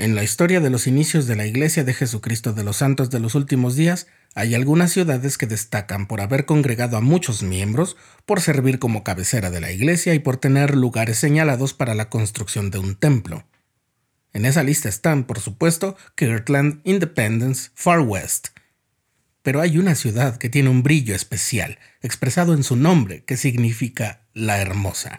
En la historia de los inicios de la Iglesia de Jesucristo de los Santos de los Últimos Días, hay algunas ciudades que destacan por haber congregado a muchos miembros, por servir como cabecera de la iglesia y por tener lugares señalados para la construcción de un templo. En esa lista están, por supuesto, Kirtland, Independence, Far West. Pero hay una ciudad que tiene un brillo especial, expresado en su nombre, que significa la hermosa.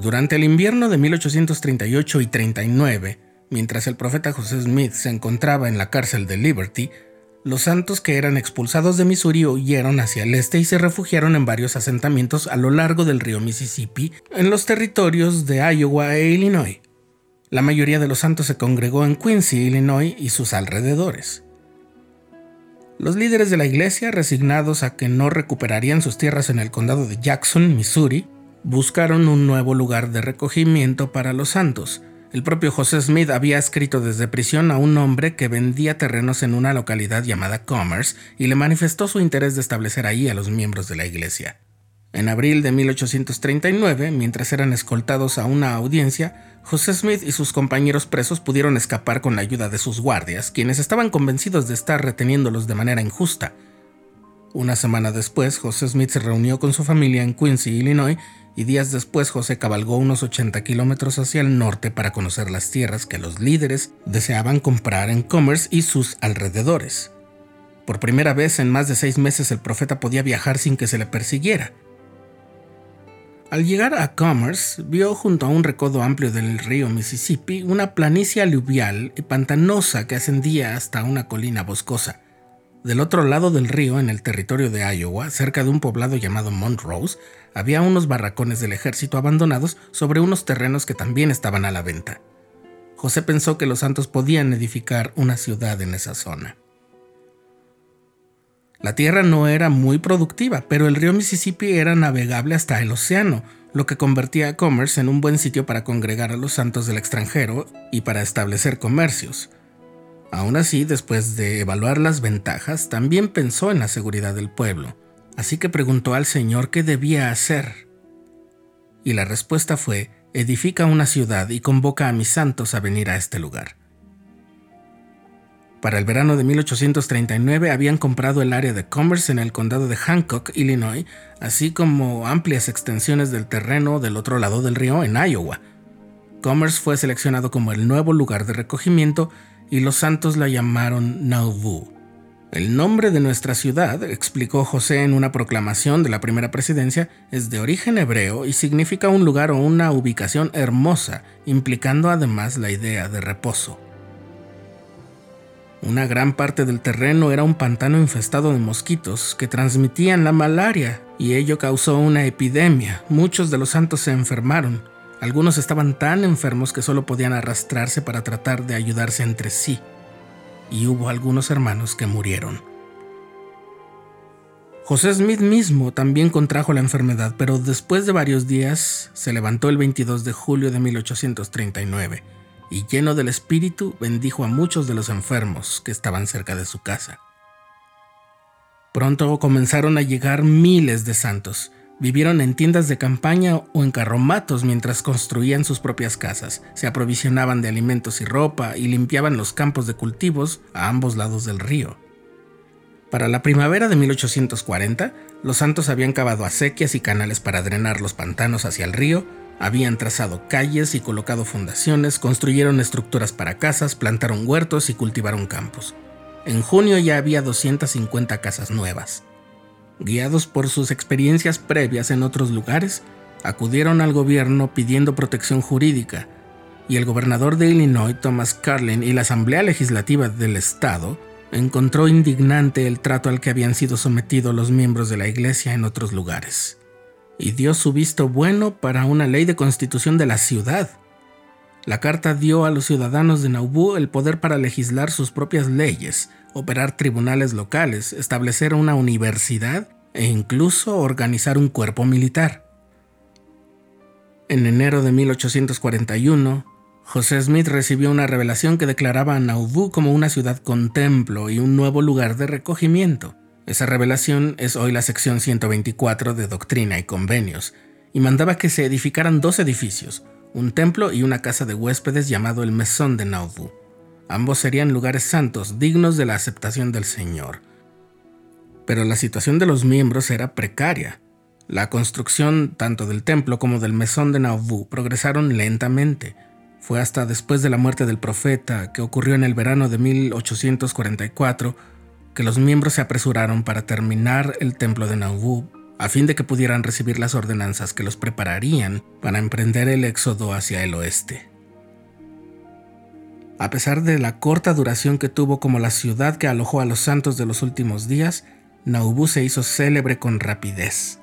Durante el invierno de 1838 y 39, mientras el profeta José Smith se encontraba en la cárcel de Liberty, los santos que eran expulsados de Missouri huyeron hacia el este y se refugiaron en varios asentamientos a lo largo del río Mississippi, en los territorios de Iowa e Illinois. La mayoría de los santos se congregó en Quincy, Illinois y sus alrededores. Los líderes de la iglesia, resignados a que no recuperarían sus tierras en el condado de Jackson, Missouri, buscaron un nuevo lugar de recogimiento para los santos. El propio José Smith había escrito desde prisión a un hombre que vendía terrenos en una localidad llamada Commerce y le manifestó su interés de establecer ahí a los miembros de la iglesia. En abril de 1839, mientras eran escoltados a una audiencia, José Smith y sus compañeros presos pudieron escapar con la ayuda de sus guardias, quienes estaban convencidos de estar reteniéndolos de manera injusta. Una semana después, José Smith se reunió con su familia en Quincy, Illinois, y días después José cabalgó unos 80 kilómetros hacia el norte para conocer las tierras que los líderes deseaban comprar en Commerce y sus alrededores. Por primera vez en más de seis meses el profeta podía viajar sin que se le persiguiera. Al llegar a Commerce, vio junto a un recodo amplio del río Mississippi una planicie aluvial y pantanosa que ascendía hasta una colina boscosa. Del otro lado del río, en el territorio de Iowa, cerca de un poblado llamado Montrose, había unos barracones del ejército abandonados sobre unos terrenos que también estaban a la venta. José pensó que los santos podían edificar una ciudad en esa zona. La tierra no era muy productiva, pero el río Mississippi era navegable hasta el océano, lo que convertía a Commerce en un buen sitio para congregar a los santos del extranjero y para establecer comercios. Aún así, después de evaluar las ventajas, también pensó en la seguridad del pueblo, así que preguntó al Señor qué debía hacer. Y la respuesta fue, edifica una ciudad y convoca a mis santos a venir a este lugar. Para el verano de 1839 habían comprado el área de Commerce en el condado de Hancock, Illinois, así como amplias extensiones del terreno del otro lado del río en Iowa. Commerce fue seleccionado como el nuevo lugar de recogimiento y los santos la llamaron Nauvoo. El nombre de nuestra ciudad, explicó José en una proclamación de la primera presidencia, es de origen hebreo y significa un lugar o una ubicación hermosa, implicando además la idea de reposo. Una gran parte del terreno era un pantano infestado de mosquitos que transmitían la malaria y ello causó una epidemia. Muchos de los santos se enfermaron. Algunos estaban tan enfermos que solo podían arrastrarse para tratar de ayudarse entre sí, y hubo algunos hermanos que murieron. José Smith mismo también contrajo la enfermedad, pero después de varios días se levantó el 22 de julio de 1839 y lleno del espíritu bendijo a muchos de los enfermos que estaban cerca de su casa. Pronto comenzaron a llegar miles de santos, Vivieron en tiendas de campaña o en carromatos mientras construían sus propias casas, se aprovisionaban de alimentos y ropa y limpiaban los campos de cultivos a ambos lados del río. Para la primavera de 1840, los santos habían cavado acequias y canales para drenar los pantanos hacia el río, habían trazado calles y colocado fundaciones, construyeron estructuras para casas, plantaron huertos y cultivaron campos. En junio ya había 250 casas nuevas. Guiados por sus experiencias previas en otros lugares, acudieron al gobierno pidiendo protección jurídica, y el gobernador de Illinois, Thomas Carlin, y la Asamblea Legislativa del Estado encontró indignante el trato al que habían sido sometidos los miembros de la Iglesia en otros lugares, y dio su visto bueno para una ley de constitución de la ciudad. La carta dio a los ciudadanos de Nauvoo el poder para legislar sus propias leyes, operar tribunales locales, establecer una universidad e incluso organizar un cuerpo militar. En enero de 1841, José Smith recibió una revelación que declaraba a Nauvoo como una ciudad con templo y un nuevo lugar de recogimiento. Esa revelación es hoy la sección 124 de Doctrina y Convenios, y mandaba que se edificaran dos edificios, un templo y una casa de huéspedes llamado el Mesón de Nauvoo. Ambos serían lugares santos, dignos de la aceptación del Señor. Pero la situación de los miembros era precaria. La construcción tanto del templo como del mesón de Nauvoo progresaron lentamente. Fue hasta después de la muerte del profeta, que ocurrió en el verano de 1844, que los miembros se apresuraron para terminar el templo de Nauvoo a fin de que pudieran recibir las ordenanzas que los prepararían para emprender el éxodo hacia el oeste. A pesar de la corta duración que tuvo como la ciudad que alojó a los santos de los últimos días, Nauvoo se hizo célebre con rapidez.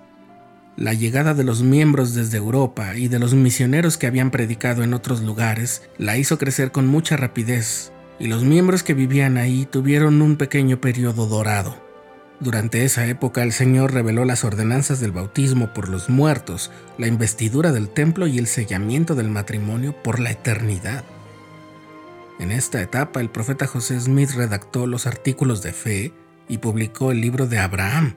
La llegada de los miembros desde Europa y de los misioneros que habían predicado en otros lugares la hizo crecer con mucha rapidez, y los miembros que vivían ahí tuvieron un pequeño periodo dorado. Durante esa época el Señor reveló las ordenanzas del bautismo por los muertos, la investidura del templo y el sellamiento del matrimonio por la eternidad. En esta etapa el profeta José Smith redactó los artículos de fe, y publicó el libro de Abraham.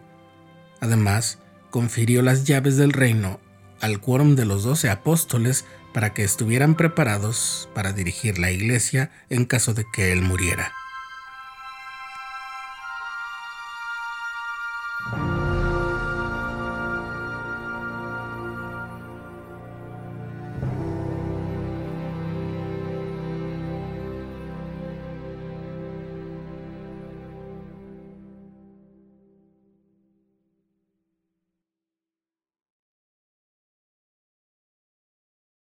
Además, confirió las llaves del reino al quórum de los doce apóstoles para que estuvieran preparados para dirigir la iglesia en caso de que él muriera.